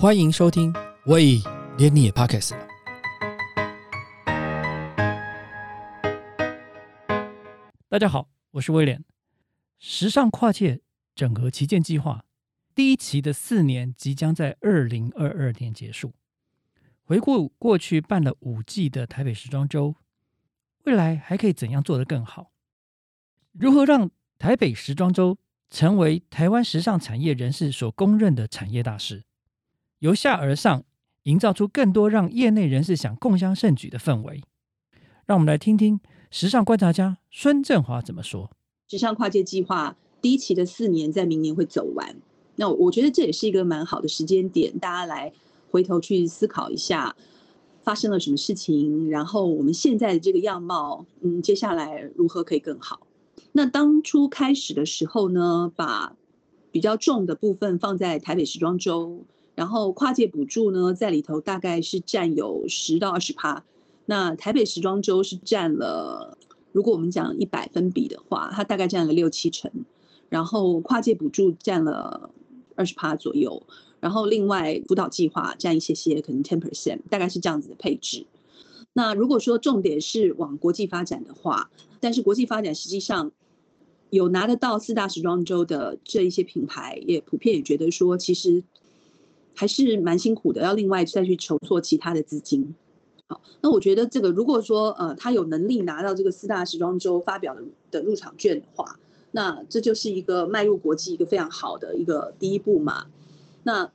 欢迎收听，喂，连你也 Pockets 了。大家好，我是威廉。时尚跨界整合旗舰计划第一期的四年即将在二零二二年结束。回顾过去办了五季的台北时装周，未来还可以怎样做得更好？如何让台北时装周成为台湾时尚产业人士所公认的产业大事？由下而上，营造出更多让业内人士想共襄盛举的氛围。让我们来听听时尚观察家孙振华怎么说。时尚跨界计划第一期的四年在明年会走完，那我觉得这也是一个蛮好的时间点，大家来回头去思考一下发生了什么事情，然后我们现在的这个样貌，嗯，接下来如何可以更好？那当初开始的时候呢，把比较重的部分放在台北时装周。然后跨界补助呢，在里头大概是占有十到二十趴。那台北时装周是占了，如果我们讲一百分比的话，它大概占了六七成。然后跨界补助占了二十趴左右。然后另外辅导计划占一些些，可能 ten percent，大概是这样子的配置。那如果说重点是往国际发展的话，但是国际发展实际上有拿得到四大时装周的这一些品牌，也普遍也觉得说，其实。还是蛮辛苦的，要另外再去筹措其他的资金。好，那我觉得这个如果说呃他有能力拿到这个四大时装周发表的的入场券的话，那这就是一个迈入国际一个非常好的一个第一步嘛。那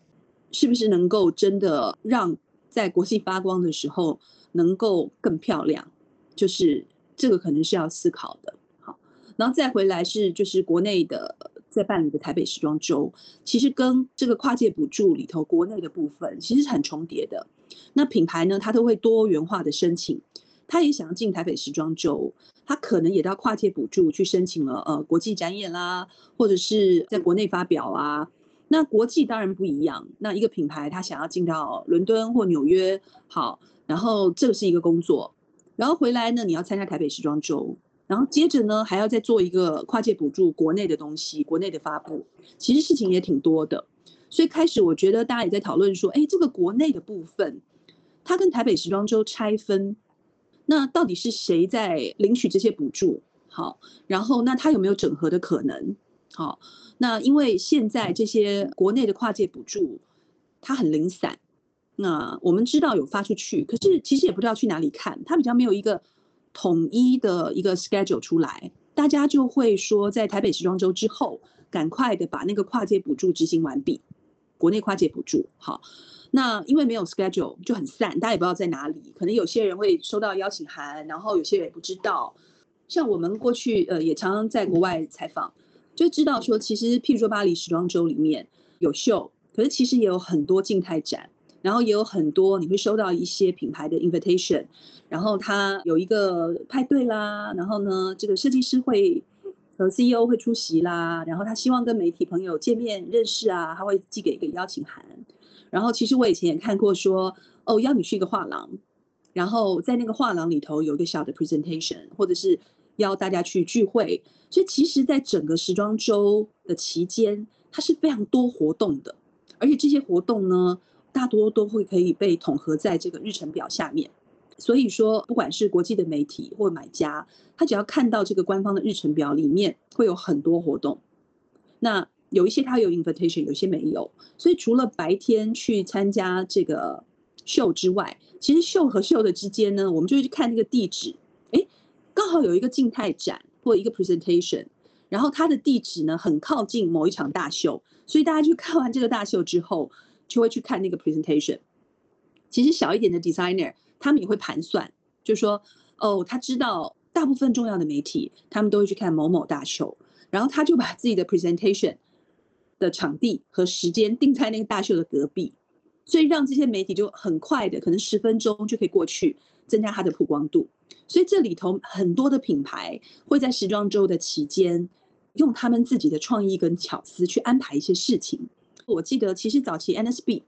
是不是能够真的让在国际发光的时候能够更漂亮？就是这个可能是要思考的。好，然后再回来是就是国内的。在办理的台北时装周，其实跟这个跨界补助里头国内的部分其实是很重叠的。那品牌呢，它都会多元化的申请，他也想要进台北时装周，他可能也到跨界补助去申请了呃国际展演啦，或者是在国内发表啊。那国际当然不一样，那一个品牌他想要进到伦敦或纽约，好，然后这个是一个工作，然后回来呢，你要参加台北时装周。然后接着呢，还要再做一个跨界补助国内的东西，国内的发布，其实事情也挺多的。所以开始我觉得大家也在讨论说，哎，这个国内的部分，它跟台北时装周拆分，那到底是谁在领取这些补助？好，然后那它有没有整合的可能？好，那因为现在这些国内的跨界补助，它很零散。那我们知道有发出去，可是其实也不知道去哪里看，它比较没有一个。统一的一个 schedule 出来，大家就会说，在台北时装周之后，赶快的把那个跨界补助执行完毕。国内跨界补助，好，那因为没有 schedule 就很散，大家也不知道在哪里。可能有些人会收到邀请函，然后有些人也不知道。像我们过去呃也常常在国外采访，就知道说，其实譬如说巴黎时装周里面有秀，可是其实也有很多静态展。然后也有很多你会收到一些品牌的 invitation，然后他有一个派对啦，然后呢，这个设计师会和 CEO 会出席啦，然后他希望跟媒体朋友见面认识啊，他会寄给一个邀请函。然后其实我以前也看过说，哦，邀你去一个画廊，然后在那个画廊里头有一个小的 presentation，或者是邀大家去聚会。所以其实，在整个时装周的期间，它是非常多活动的，而且这些活动呢。大多都会可以被统合在这个日程表下面，所以说不管是国际的媒体或买家，他只要看到这个官方的日程表里面会有很多活动，那有一些他有 invitation，有些没有，所以除了白天去参加这个秀之外，其实秀和秀的之间呢，我们就会去看那个地址，哎，刚好有一个静态展或一个 presentation，然后它的地址呢很靠近某一场大秀，所以大家去看完这个大秀之后。就会去看那个 presentation。其实小一点的 designer，他们也会盘算，就说哦，他知道大部分重要的媒体，他们都会去看某某大秀，然后他就把自己的 presentation 的场地和时间定在那个大秀的隔壁，所以让这些媒体就很快的，可能十分钟就可以过去，增加它的曝光度。所以这里头很多的品牌会在时装周的期间，用他们自己的创意跟巧思去安排一些事情。我记得其实早期 NSB，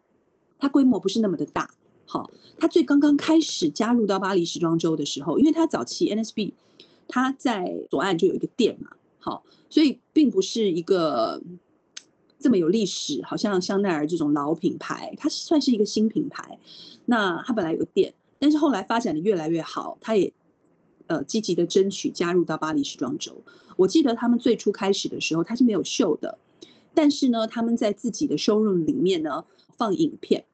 它规模不是那么的大。好，它最刚刚开始加入到巴黎时装周的时候，因为它早期 NSB，它在左岸就有一个店嘛。好，所以并不是一个这么有历史，好像香奈儿这种老品牌，它算是一个新品牌。那它本来有个店，但是后来发展的越来越好，它也呃积极的争取加入到巴黎时装周。我记得他们最初开始的时候，它是没有秀的，但是呢，他们在自己的 showroom 里面呢放影片。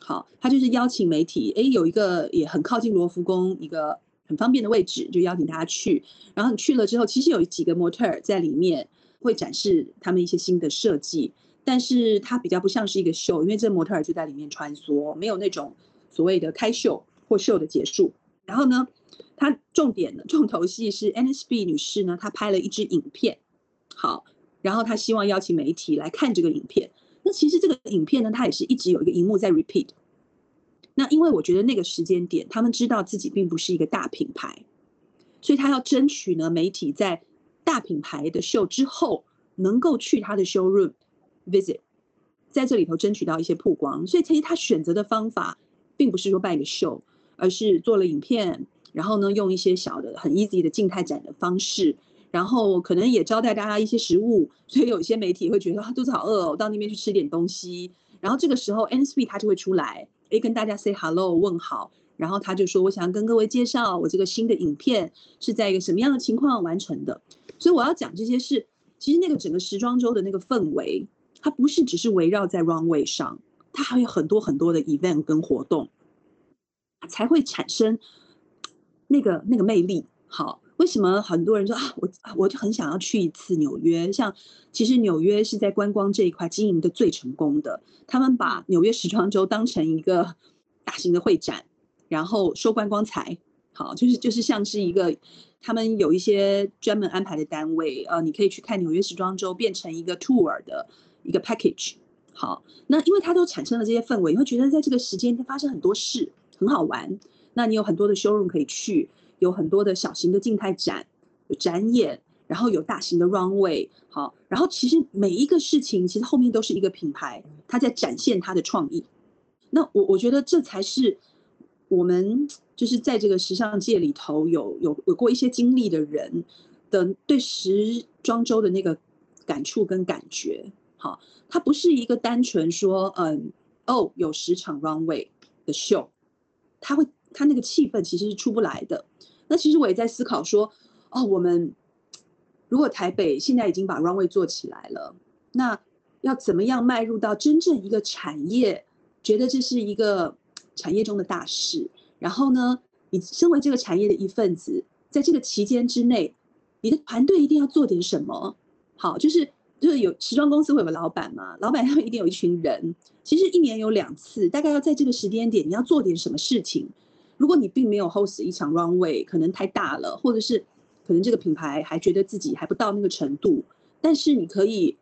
好，他就是邀请媒体，哎，有一个也很靠近罗浮宫一个很方便的位置，就邀请大家去。然后你去了之后，其实有几个模特儿在里面。会展示他们一些新的设计，但是它比较不像是一个秀，因为这模特儿就在里面穿梭，没有那种所谓的开秀或秀的结束。然后呢，它重点的重头戏是 NSB 女士呢，她拍了一支影片，好，然后他希望邀请媒体来看这个影片。那其实这个影片呢，它也是一直有一个荧幕在 repeat。那因为我觉得那个时间点，他们知道自己并不是一个大品牌，所以他要争取呢媒体在。大品牌的秀之后，能够去他的 showroom visit，在这里头争取到一些曝光，所以其实他选择的方法，并不是说办一个秀，而是做了影片，然后呢用一些小的很 easy 的静态展的方式，然后可能也招待大家一些食物，所以有一些媒体会觉得肚子好饿哦，到那边去吃点东西，然后这个时候 NSB 他就会出来，诶跟大家 say hello 问好，然后他就说我想跟各位介绍我这个新的影片是在一个什么样的情况完成的。所以我要讲这些事，其实那个整个时装周的那个氛围，它不是只是围绕在 runway 上，它还有很多很多的 event 跟活动，才会产生那个那个魅力。好，为什么很多人说啊，我我就很想要去一次纽约？像其实纽约是在观光这一块经营的最成功的，他们把纽约时装周当成一个大型的会展，然后收观光财。好，就是就是像是一个，他们有一些专门安排的单位，呃，你可以去看纽约时装周，变成一个 tour 的一个 package。好，那因为它都产生了这些氛围，你会觉得在这个时间它发生很多事，很好玩。那你有很多的 showroom 可以去，有很多的小型的静态展，有展演，然后有大型的 runway。好，然后其实每一个事情，其实后面都是一个品牌，它在展现它的创意。那我我觉得这才是我们。就是在这个时尚界里头有有有过一些经历的人的对时装周的那个感触跟感觉，好，它不是一个单纯说，嗯，哦，有十场 runway 的秀，它会它那个气氛其实是出不来的。那其实我也在思考说，哦，我们如果台北现在已经把 runway 做起来了，那要怎么样迈入到真正一个产业，觉得这是一个产业中的大事？然后呢，你身为这个产业的一份子，在这个期间之内，你的团队一定要做点什么。好，就是就是有时装公司会有个老板嘛，老板他 们一定有一群人。其实一年有两次，大概要在这个时间点，你要做点什么事情。如果你并没有 host 一场 runway，可能太大了，或者是可能这个品牌还觉得自己还不到那个程度，但是你可以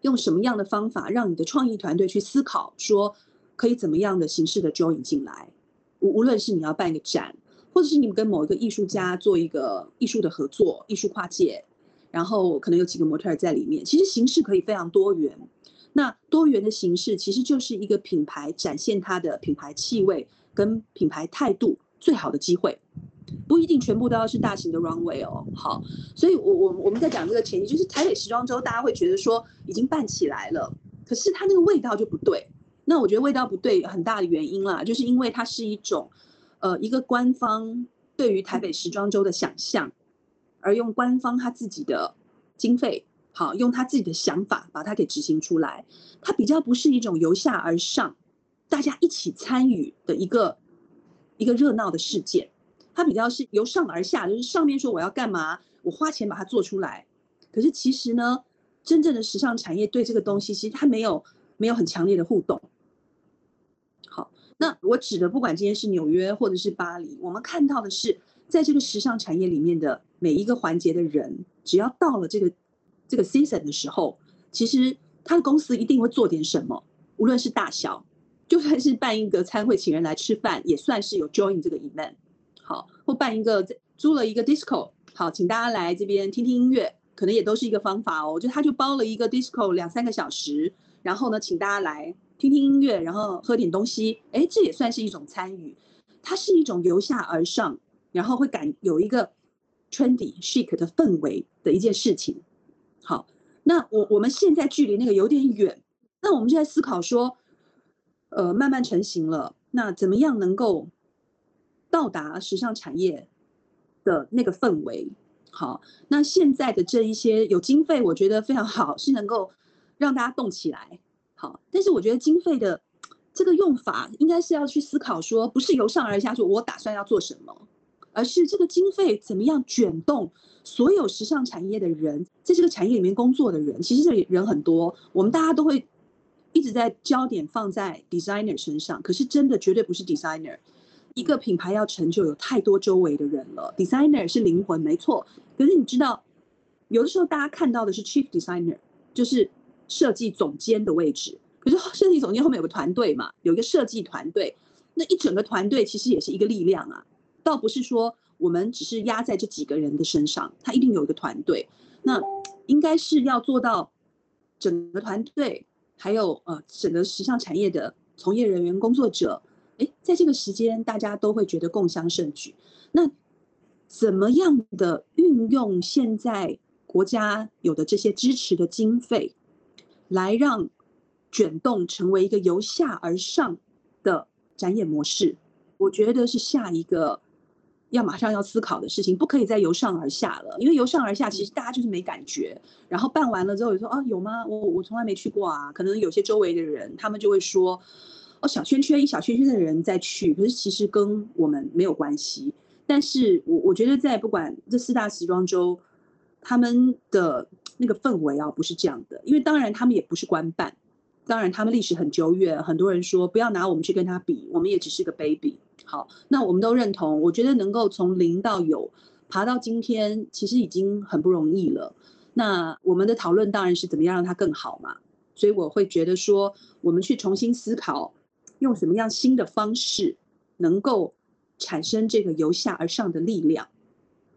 用什么样的方法，让你的创意团队去思考，说可以怎么样的形式的 join 进来。无无论是你要办一个展，或者是你们跟某一个艺术家做一个艺术的合作，艺术跨界，然后可能有几个模特在里面，其实形式可以非常多元。那多元的形式其实就是一个品牌展现它的品牌气味跟品牌态度最好的机会，不一定全部都要是大型的 runway 哦。好，所以我我我们在讲这个前提，就是台北时装周，大家会觉得说已经办起来了，可是它那个味道就不对。那我觉得味道不对，很大的原因啦，就是因为它是一种，呃，一个官方对于台北时装周的想象，而用官方他自己的经费，好，用他自己的想法把它给执行出来，它比较不是一种由下而上，大家一起参与的一个一个热闹的事件，它比较是由上而下，就是上面说我要干嘛，我花钱把它做出来，可是其实呢，真正的时尚产业对这个东西其实它没有没有很强烈的互动。好那我指的，不管今天是纽约或者是巴黎，我们看到的是，在这个时尚产业里面的每一个环节的人，只要到了这个这个 season 的时候，其实他的公司一定会做点什么，无论是大小，就算是办一个餐会请人来吃饭，也算是有 join 这个 event，好，或办一个租了一个 disco，好，请大家来这边听听音乐，可能也都是一个方法哦。就他就包了一个 disco 两三个小时，然后呢，请大家来。听听音乐，然后喝点东西，哎，这也算是一种参与。它是一种由下而上，然后会感有一个 trendy chic 的氛围的一件事情。好，那我我们现在距离那个有点远，那我们就在思考说，呃，慢慢成型了，那怎么样能够到达时尚产业的那个氛围？好，那现在的这一些有经费，我觉得非常好，是能够让大家动起来。好，但是我觉得经费的这个用法，应该是要去思考说，不是由上而下，说我打算要做什么，而是这个经费怎么样卷动所有时尚产业的人，在这个产业里面工作的人，其实这里人很多，我们大家都会一直在焦点放在 designer 身上，可是真的绝对不是 designer。一个品牌要成就，有太多周围的人了。Designer 是灵魂，没错。可是你知道，有的时候大家看到的是 Chief Designer，就是设计总监的位置。可是设计总监后面有个团队嘛，有一个设计团队，那一整个团队其实也是一个力量啊。倒不是说我们只是压在这几个人的身上，他一定有一个团队。那应该是要做到整个团队，还有呃整个时尚产业的从业人员、工作者。哎，在这个时间，大家都会觉得共襄盛举。那怎么样的运用现在国家有的这些支持的经费，来让卷动成为一个由下而上的展演模式？我觉得是下一个要马上要思考的事情，不可以再由上而下了。因为由上而下，其实大家就是没感觉。然后办完了之后，说啊，有吗？我我从来没去过啊。可能有些周围的人，他们就会说。哦，小圈圈一小圈圈的人在去，可是其实跟我们没有关系。但是我我觉得在不管这四大时装周，他们的那个氛围啊，不是这样的。因为当然他们也不是官办，当然他们历史很久远。很多人说不要拿我们去跟他比，我们也只是个 baby。好，那我们都认同。我觉得能够从零到有爬到今天，其实已经很不容易了。那我们的讨论当然是怎么样让它更好嘛。所以我会觉得说，我们去重新思考。用什么样新的方式能够产生这个由下而上的力量？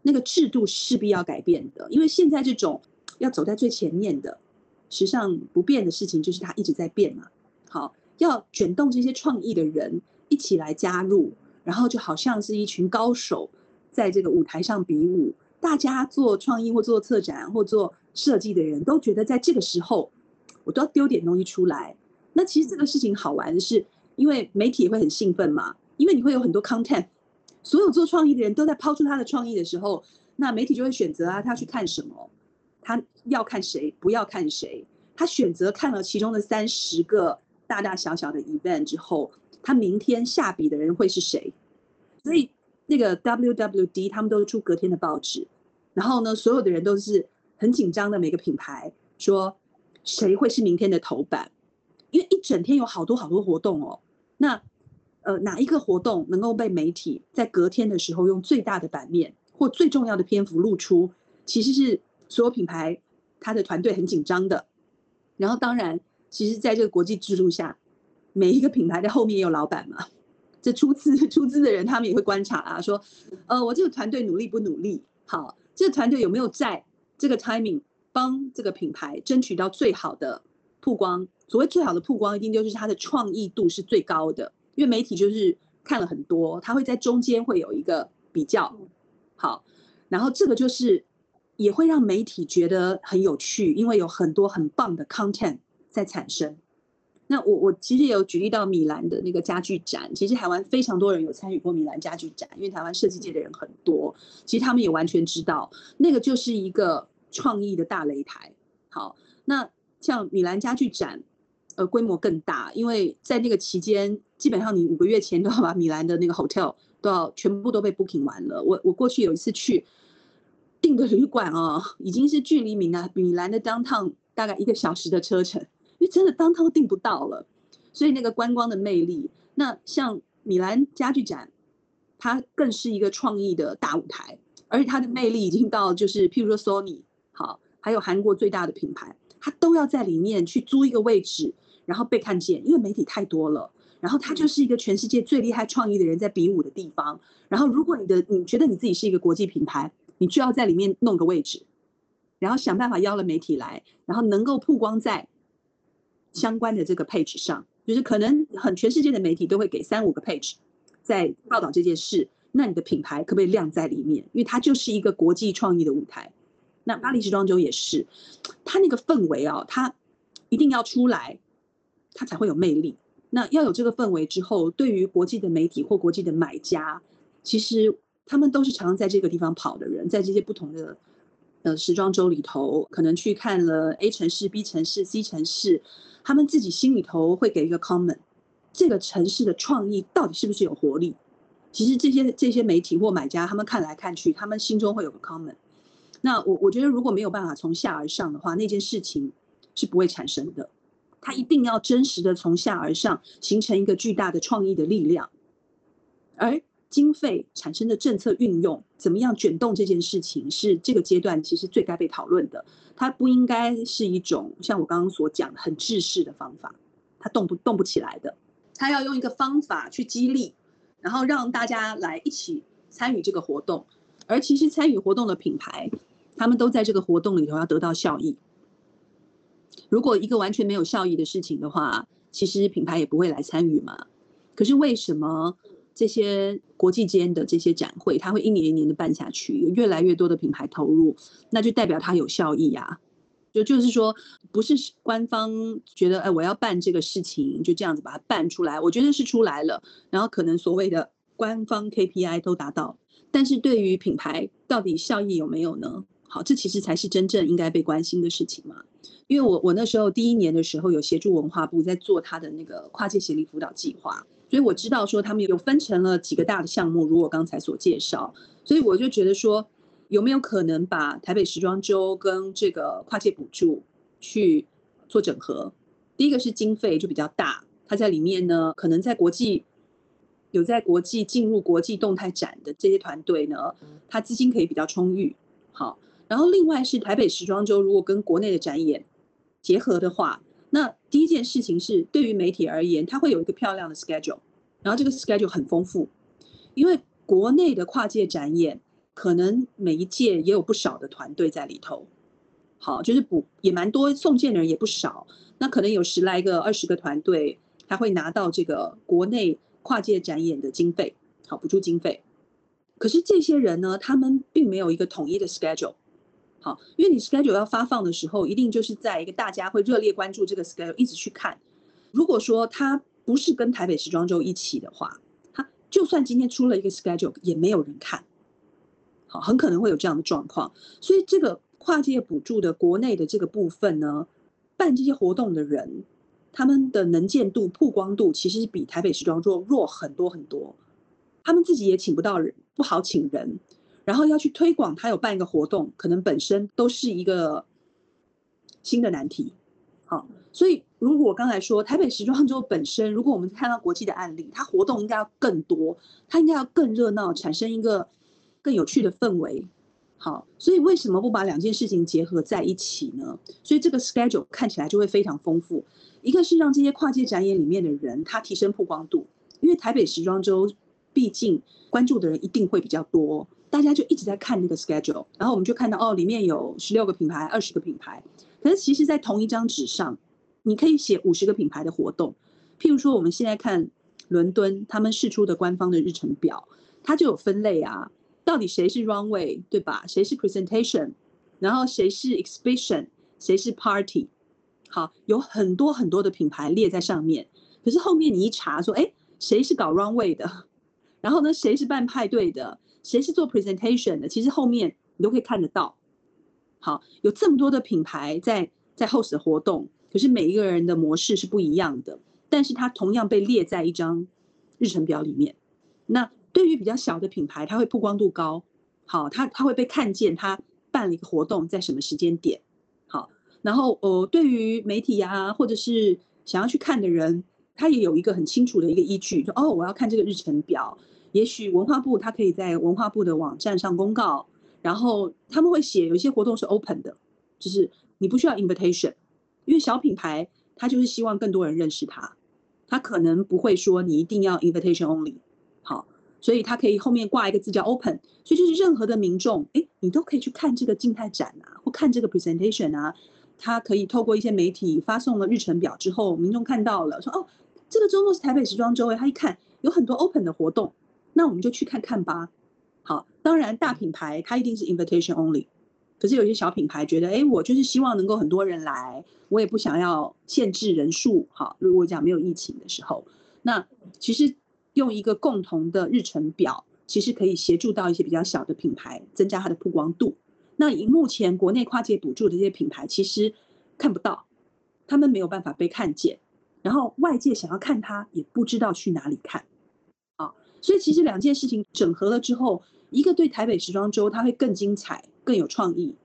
那个制度势必要改变的，因为现在这种要走在最前面的时尚不变的事情，就是它一直在变嘛。好，要卷动这些创意的人一起来加入，然后就好像是一群高手在这个舞台上比武。大家做创意或做策展或做设计的人都觉得，在这个时候我都要丢点东西出来。那其实这个事情好玩的是。因为媒体也会很兴奋嘛，因为你会有很多 content，所有做创意的人都在抛出他的创意的时候，那媒体就会选择啊，他去看什么，他要看谁，不要看谁，他选择看了其中的三十个大大小小的 event 之后，他明天下笔的人会是谁？所以那个 WWD 他们都出隔天的报纸，然后呢，所有的人都是很紧张的，每个品牌说谁会是明天的头版。因为一整天有好多好多活动哦，那呃哪一个活动能够被媒体在隔天的时候用最大的版面或最重要的篇幅露出，其实是所有品牌他的团队很紧张的。然后当然，其实在这个国际制度下，每一个品牌的后面也有老板嘛，这出资 出资的人他们也会观察啊，说呃我这个团队努力不努力？好，这个团队有没有在这个 timing 帮这个品牌争取到最好的曝光？所谓最好的曝光，一定就是它的创意度是最高的，因为媒体就是看了很多，它会在中间会有一个比较，好，然后这个就是也会让媒体觉得很有趣，因为有很多很棒的 content 在产生。那我我其实也有举例到米兰的那个家具展，其实台湾非常多人有参与过米兰家具展，因为台湾设计界的人很多，其实他们也完全知道那个就是一个创意的大擂台。好，那像米兰家具展。呃，规模更大，因为在那个期间，基本上你五个月前都要把米兰的那个 hotel 都要全部都被 booking 完了。我我过去有一次去订个旅馆哦，已经是距离米兰米兰的 downtown 大概一个小时的车程，真的当他都订不到了。所以那个观光的魅力，那像米兰家具展，它更是一个创意的大舞台，而且它的魅力已经到就是，譬如说 Sony 好，还有韩国最大的品牌，它都要在里面去租一个位置。然后被看见，因为媒体太多了。然后它就是一个全世界最厉害创意的人在比武的地方。然后如果你的你觉得你自己是一个国际品牌，你就要在里面弄个位置，然后想办法邀了媒体来，然后能够曝光在相关的这个 page 上。就是可能很全世界的媒体都会给三五个 page 在报道这件事，那你的品牌可不可以亮在里面？因为它就是一个国际创意的舞台。那巴黎时装周也是，它那个氛围啊，它一定要出来，它才会有魅力。那要有这个氛围之后，对于国际的媒体或国际的买家，其实他们都是常常在这个地方跑的人，在这些不同的呃时装周里头，可能去看了 A 城市、B 城市、C 城市，他们自己心里头会给一个 comment，这个城市的创意到底是不是有活力？其实这些这些媒体或买家，他们看来看去，他们心中会有个 comment。那我我觉得如果没有办法从下而上的话，那件事情是不会产生的。它一定要真实的从下而上，形成一个巨大的创意的力量。而经费产生的政策运用，怎么样卷动这件事情，是这个阶段其实最该被讨论的。它不应该是一种像我刚刚所讲很制式的方法，它动不动不起来的。它要用一个方法去激励，然后让大家来一起参与这个活动。而其实参与活动的品牌，他们都在这个活动里头要得到效益。如果一个完全没有效益的事情的话，其实品牌也不会来参与嘛。可是为什么这些国际间的这些展会，它会一年一年的办下去，有越来越多的品牌投入，那就代表它有效益呀。就就是说，不是官方觉得哎我要办这个事情，就这样子把它办出来。我觉得是出来了，然后可能所谓的官方 KPI 都达到，但是对于品牌到底效益有没有呢？好，这其实才是真正应该被关心的事情嘛。因为我我那时候第一年的时候有协助文化部在做他的那个跨界协力辅导计划，所以我知道说他们有分成了几个大的项目，如我刚才所介绍。所以我就觉得说，有没有可能把台北时装周跟这个跨界补助去做整合？第一个是经费就比较大，它在里面呢，可能在国际有在国际进入国际动态展的这些团队呢，它资金可以比较充裕。好，然后另外是台北时装周，如果跟国内的展演结合的话，那第一件事情是对于媒体而言，它会有一个漂亮的 schedule，然后这个 schedule 很丰富，因为国内的跨界展演可能每一届也有不少的团队在里头，好，就是补也蛮多送件的人也不少，那可能有十来个、二十个团队，他会拿到这个国内跨界展演的经费，好补助经费。可是这些人呢，他们并没有一个统一的 schedule，好，因为你 schedule 要发放的时候，一定就是在一个大家会热烈关注这个 schedule，一直去看。如果说他不是跟台北时装周一起的话，他就算今天出了一个 schedule，也没有人看，好，很可能会有这样的状况。所以这个跨界补助的国内的这个部分呢，办这些活动的人，他们的能见度、曝光度其实比台北时装周弱很多很多。他们自己也请不到人，不好请人，然后要去推广，他有办一个活动，可能本身都是一个新的难题。好，所以如果我刚才说台北时装周本身，如果我们看到国际的案例，它活动应该要更多，它应该要更热闹，产生一个更有趣的氛围。好，所以为什么不把两件事情结合在一起呢？所以这个 schedule 看起来就会非常丰富。一个是让这些跨界展演里面的人，他提升曝光度，因为台北时装周。毕竟关注的人一定会比较多，大家就一直在看那个 schedule，然后我们就看到哦，里面有十六个品牌、二十个品牌。可是其实，在同一张纸上，你可以写五十个品牌的活动。譬如说，我们现在看伦敦他们试出的官方的日程表，它就有分类啊，到底谁是 runway 对吧？谁是 presentation，然后谁是 exhibition，谁是 party。好，有很多很多的品牌列在上面。可是后面你一查说，哎，谁是搞 runway 的？然后呢？谁是办派对的？谁是做 presentation 的？其实后面你都可以看得到。好，有这么多的品牌在在 host 活动，可是每一个人的模式是不一样的。但是它同样被列在一张日程表里面。那对于比较小的品牌，它会曝光度高。好，它它会被看见，它办了一个活动在什么时间点。好，然后呃，对于媒体呀，或者是想要去看的人，他也有一个很清楚的一个依据，说哦，我要看这个日程表。也许文化部它可以在文化部的网站上公告，然后他们会写有一些活动是 open 的，就是你不需要 invitation，因为小品牌他就是希望更多人认识他，他可能不会说你一定要 invitation only，好，所以他可以后面挂一个字叫 open，所以就是任何的民众，哎，你都可以去看这个静态展啊，或看这个 presentation 啊，他可以透过一些媒体发送了日程表之后，民众看到了说哦，这个周末是台北时装周，他一看有很多 open 的活动。那我们就去看看吧。好，当然大品牌它一定是 invitation only，可是有些小品牌觉得，哎，我就是希望能够很多人来，我也不想要限制人数。好，如果讲没有疫情的时候，那其实用一个共同的日程表，其实可以协助到一些比较小的品牌增加它的曝光度。那以目前国内跨界补助的这些品牌，其实看不到，他们没有办法被看见，然后外界想要看它，也不知道去哪里看。啊，所以其实两件事情整合了之后。一个对台北时装周，它会更精彩、更有创意、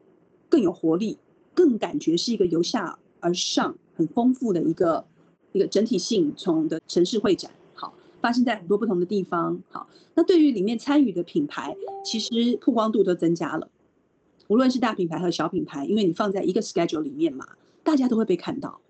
更有活力、更感觉是一个由下而上很丰富的一个一个整体性从的城市会展，好，发生在很多不同的地方，好，那对于里面参与的品牌，其实曝光度都增加了，无论是大品牌和小品牌，因为你放在一个 schedule 里面嘛，大家都会被看到，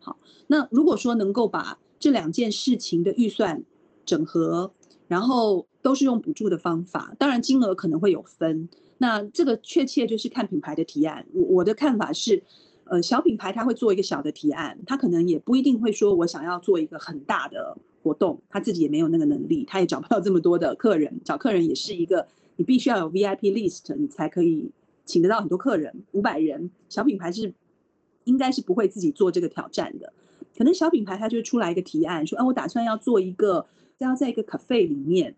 好，那如果说能够把这两件事情的预算整合，然后。都是用补助的方法，当然金额可能会有分。那这个确切就是看品牌的提案。我我的看法是，呃，小品牌他会做一个小的提案，他可能也不一定会说我想要做一个很大的活动，他自己也没有那个能力，他也找不到这么多的客人。找客人也是一个，你必须要有 VIP list，你才可以请得到很多客人。五百人小品牌是应该是不会自己做这个挑战的。可能小品牌他就出来一个提案，说，哎，我打算要做一个，要在一个 cafe 里面。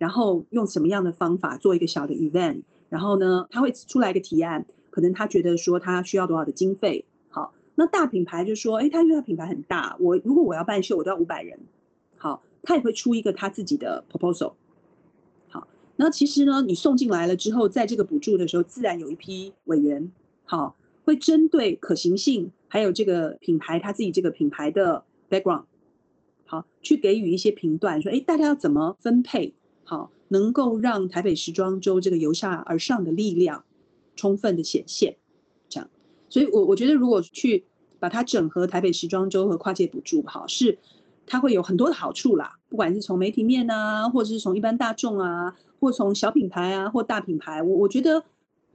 然后用什么样的方法做一个小的 event？然后呢，他会出来一个提案，可能他觉得说他需要多少的经费。好，那大品牌就说，哎，他因为他品牌很大，我如果我要办秀，我都要五百人。好，他也会出一个他自己的 proposal。好，那其实呢，你送进来了之后，在这个补助的时候，自然有一批委员，好，会针对可行性，还有这个品牌他自己这个品牌的 background，好，去给予一些评断，说，哎，大家要怎么分配？好，能够让台北时装周这个由下而上的力量充分的显现，这样，所以我我觉得如果去把它整合台北时装周和跨界补助，好是它会有很多的好处啦，不管是从媒体面啊，或者是从一般大众啊，或从小品牌啊，或大品牌，我我觉得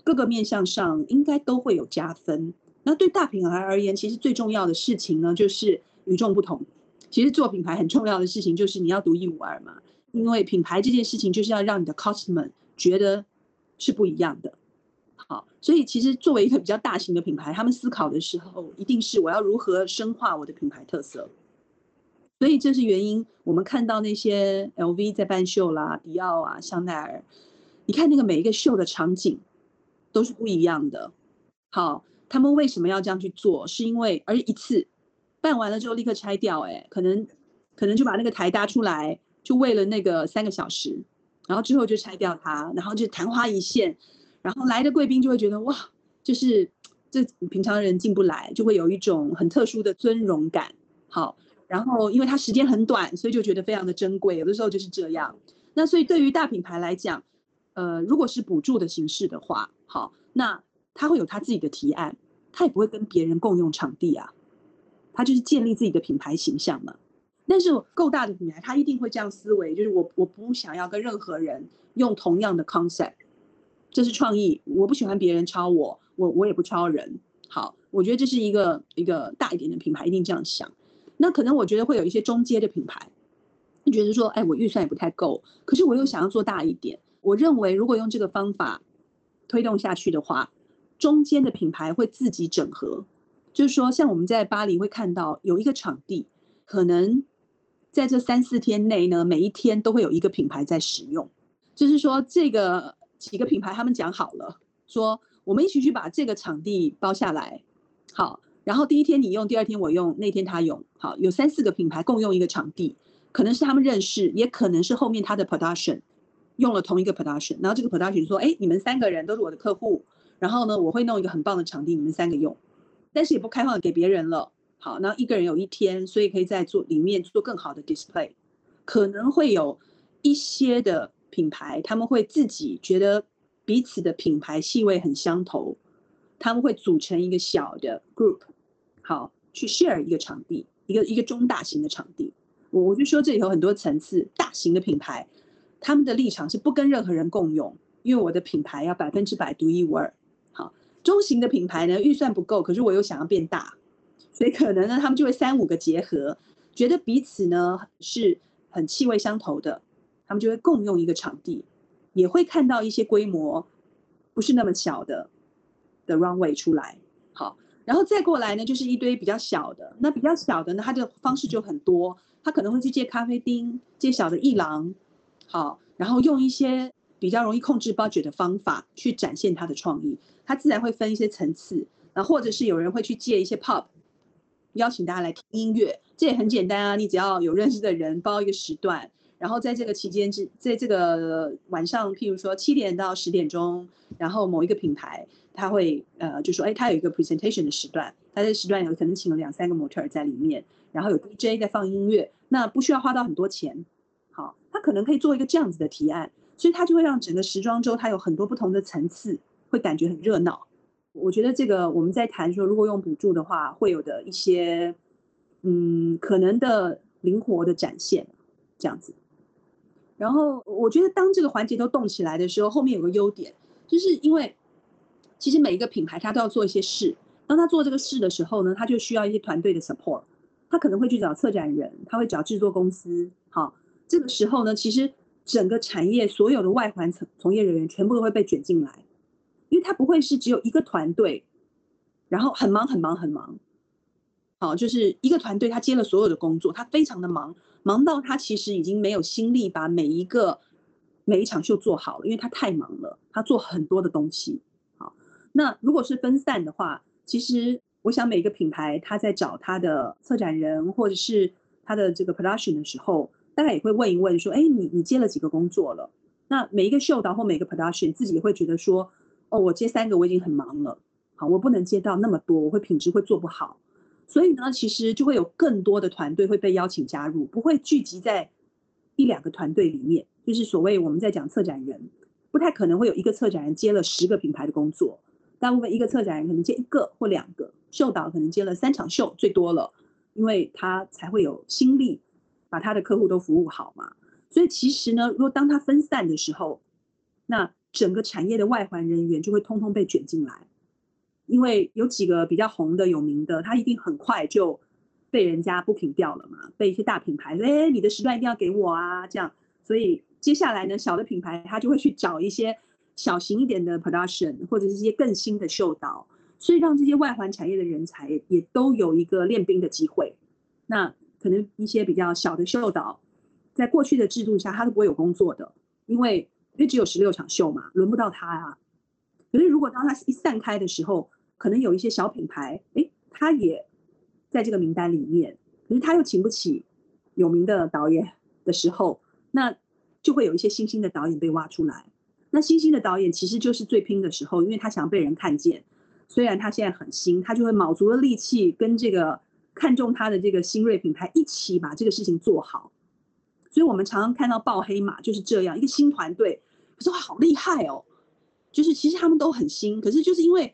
各个面向上应该都会有加分。那对大品牌而言，其实最重要的事情呢，就是与众不同。其实做品牌很重要的事情就是你要独一无二嘛。因为品牌这件事情就是要让你的 customer 觉得是不一样的，好，所以其实作为一个比较大型的品牌，他们思考的时候一定是我要如何深化我的品牌特色。所以这是原因，我们看到那些 LV 在办秀啦，迪奥啊，香奈儿，你看那个每一个秀的场景都是不一样的。好，他们为什么要这样去做？是因为而一次办完了之后立刻拆掉，哎，可能可能就把那个台搭出来。就为了那个三个小时，然后之后就拆掉它，然后就昙花一现，然后来的贵宾就会觉得哇，就是这平常人进不来，就会有一种很特殊的尊荣感。好，然后因为它时间很短，所以就觉得非常的珍贵。有的时候就是这样。那所以对于大品牌来讲，呃，如果是补助的形式的话，好，那他会有他自己的提案，他也不会跟别人共用场地啊，他就是建立自己的品牌形象嘛。但是够大的品牌，他一定会这样思维，就是我我不想要跟任何人用同样的 concept，这是创意，我不喜欢别人抄我，我我也不抄人。好，我觉得这是一个一个大一点的品牌一定这样想。那可能我觉得会有一些中阶的品牌，就觉得说，哎，我预算也不太够，可是我又想要做大一点。我认为如果用这个方法推动下去的话，中间的品牌会自己整合，就是说，像我们在巴黎会看到有一个场地，可能。在这三四天内呢，每一天都会有一个品牌在使用，就是说这个几个品牌他们讲好了，说我们一起去把这个场地包下来，好，然后第一天你用，第二天我用，那天他用，好，有三四个品牌共用一个场地，可能是他们认识，也可能是后面他的 production 用了同一个 production，然后这个 production 说，哎，你们三个人都是我的客户，然后呢，我会弄一个很棒的场地，你们三个用，但是也不开放给别人了。好，那一个人有一天，所以可以在做里面做更好的 display，可能会有一些的品牌，他们会自己觉得彼此的品牌气味很相投，他们会组成一个小的 group，好去 share 一个场地，一个一个中大型的场地。我我就说这里有很多层次，大型的品牌，他们的立场是不跟任何人共用，因为我的品牌要百分之百独一无二。好，中型的品牌呢，预算不够，可是我又想要变大。所以可能呢，他们就会三五个结合，觉得彼此呢是很气味相投的，他们就会共用一个场地，也会看到一些规模不是那么小的的 runway 出来，好，然后再过来呢，就是一堆比较小的，那比较小的呢，它的方式就很多，他可能会去借咖啡厅，借小的艺廊，好，然后用一些比较容易控制 budget 的方法去展现他的创意，他自然会分一些层次，那或者是有人会去借一些 pub，邀请大家来听音乐，这也很简单啊，你只要有认识的人包一个时段。然后在这个期间之，在这个晚上，譬如说七点到十点钟，然后某一个品牌他会呃就说，哎，他有一个 presentation 的时段，他在时段有可能请了两三个模特儿在里面，然后有 DJ 在放音乐，那不需要花到很多钱，好，他可能可以做一个这样子的提案，所以他就会让整个时装周它有很多不同的层次，会感觉很热闹。我觉得这个我们在谈说，如果用补助的话，会有的一些嗯可能的灵活的展现，这样子。然后我觉得，当这个环节都动起来的时候，后面有个优点，就是因为其实每一个品牌它都要做一些事。当他做这个事的时候呢，他就需要一些团队的 support。他可能会去找策展人，他会找制作公司。好，这个时候呢，其实整个产业所有的外环从从业人员全部都会被卷进来，因为他不会是只有一个团队，然后很忙很忙很忙。好，就是一个团队他接了所有的工作，他非常的忙。忙到他其实已经没有心力把每一个每一场秀做好了，因为他太忙了，他做很多的东西。好，那如果是分散的话，其实我想每个品牌他在找他的策展人或者是他的这个 production 的时候，大概也会问一问说：“哎，你你接了几个工作了？”那每一个秀导或每个 production 自己也会觉得说：“哦，我接三个我已经很忙了，好，我不能接到那么多，我会品质会做不好。”所以呢，其实就会有更多的团队会被邀请加入，不会聚集在一两个团队里面。就是所谓我们在讲策展人，不太可能会有一个策展人接了十个品牌的工作，大部分一个策展人可能接一个或两个，秀导可能接了三场秀最多了，因为他才会有心力把他的客户都服务好嘛。所以其实呢，如果当他分散的时候，那整个产业的外环人员就会通通被卷进来。因为有几个比较红的、有名的，他一定很快就被人家不平掉了嘛，被一些大品牌：“哎，你的时段一定要给我啊！”这样，所以接下来呢，小的品牌他就会去找一些小型一点的 production，或者是一些更新的秀导，所以让这些外环产业的人才也都有一个练兵的机会。那可能一些比较小的秀导，在过去的制度下，他都不会有工作的，因为因为只有十六场秀嘛，轮不到他啊。可是如果当他一散开的时候，可能有一些小品牌，哎，他也在这个名单里面，可是他又请不起有名的导演的时候，那就会有一些新兴的导演被挖出来。那新兴的导演其实就是最拼的时候，因为他想被人看见。虽然他现在很新，他就会卯足了力气跟这个看中他的这个新锐品牌一起把这个事情做好。所以我们常常看到爆黑马就是这样一个新团队，可是好厉害哦，就是其实他们都很新，可是就是因为。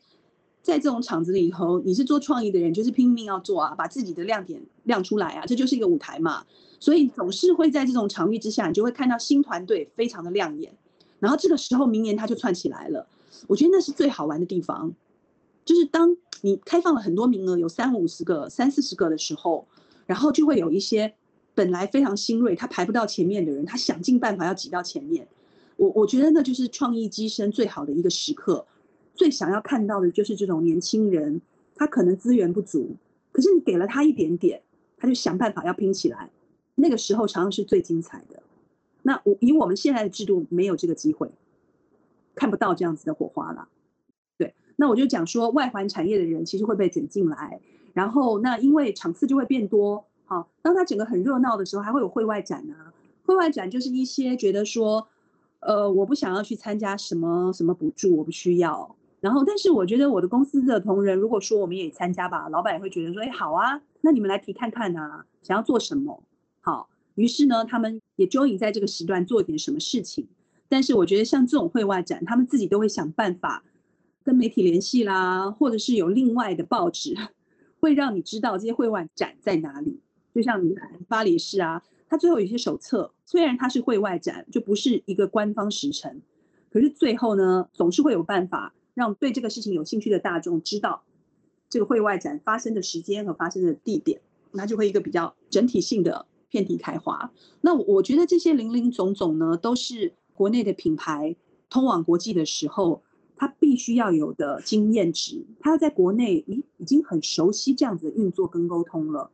在这种场子里头，你是做创意的人，就是拼命要做啊，把自己的亮点亮出来啊，这就是一个舞台嘛。所以总是会在这种场域之下，你就会看到新团队非常的亮眼。然后这个时候，明年它就串起来了。我觉得那是最好玩的地方，就是当你开放了很多名额，有三五十个、三四十个的时候，然后就会有一些本来非常新锐，他排不到前面的人，他想尽办法要挤到前面。我我觉得那就是创意机身最好的一个时刻。最想要看到的就是这种年轻人，他可能资源不足，可是你给了他一点点，他就想办法要拼起来。那个时候常常是最精彩的。那我以我们现在的制度，没有这个机会，看不到这样子的火花了。对，那我就讲说，外环产业的人其实会被卷进来，然后那因为场次就会变多。好，当他整个很热闹的时候，还会有会外展啊。会外展就是一些觉得说，呃，我不想要去参加什么什么补助，我不需要。然后，但是我觉得我的公司的同仁，如果说我们也参加吧，老板也会觉得说，哎，好啊，那你们来提看看啊，想要做什么？好，于是呢，他们也 join 在这个时段做点什么事情。但是我觉得像这种会外展，他们自己都会想办法跟媒体联系啦，或者是有另外的报纸 会让你知道这些会外展在哪里。就像你巴黎市啊，他最后有一些手册，虽然它是会外展，就不是一个官方时程，可是最后呢，总是会有办法。让对这个事情有兴趣的大众知道这个会外展发生的时间和发生的地点，那就会一个比较整体性的遍地开花。那我觉得这些零零总总呢，都是国内的品牌通往国际的时候，他必须要有的经验值，他要在国内已已经很熟悉这样子的运作跟沟通了。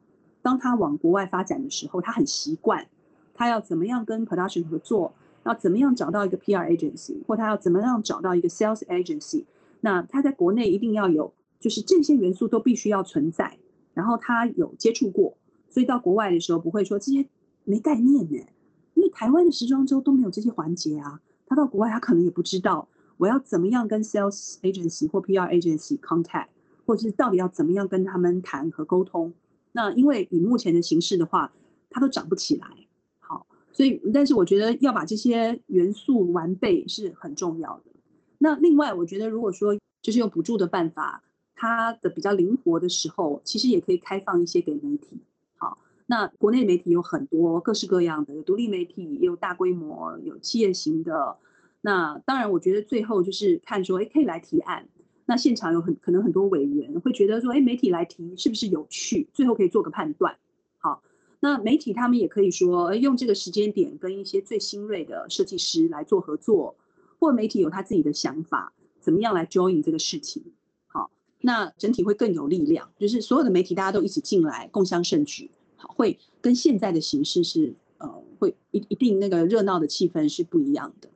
当他往国外发展的时候，他很习惯，他要怎么样跟 production 合作，要怎么样找到一个 PR agency，或他要怎么样找到一个 sales agency。那他在国内一定要有，就是这些元素都必须要存在，然后他有接触过，所以到国外的时候不会说这些没概念呢，因为台湾的时装周都没有这些环节啊。他到国外他可能也不知道我要怎么样跟 sales agency 或 PR agency contact，或者是到底要怎么样跟他们谈和沟通。那因为以目前的形势的话，它都长不起来，好，所以但是我觉得要把这些元素完备是很重要的。那另外，我觉得如果说就是用补助的办法，它的比较灵活的时候，其实也可以开放一些给媒体。好，那国内媒体有很多各式各样的，有独立媒体，也有大规模，有企业型的。那当然，我觉得最后就是看说，哎，可以来提案。那现场有很可能很多委员会觉得说，哎，媒体来提是不是有趣？最后可以做个判断。好，那媒体他们也可以说，用这个时间点跟一些最新锐的设计师来做合作，或媒体有他自己的想法，怎么样来 join 这个事情？好，那整体会更有力量，就是所有的媒体大家都一起进来，共襄盛举，好，会跟现在的形式是呃，会一一定那个热闹的气氛是不一样的。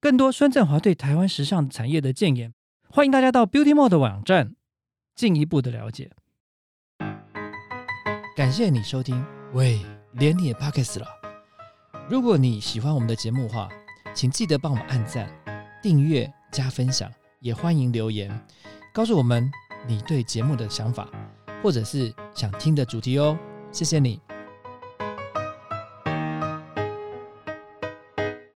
更多孙振华对台湾时尚产业的建言。欢迎大家到 Beauty Mode 的网站进一步的了解。感谢你收听，喂，连你也 pocket 了。如果你喜欢我们的节目话，请记得帮我们按赞、订阅、加分享，也欢迎留言告诉我们你对节目的想法，或者是想听的主题哦。谢谢你。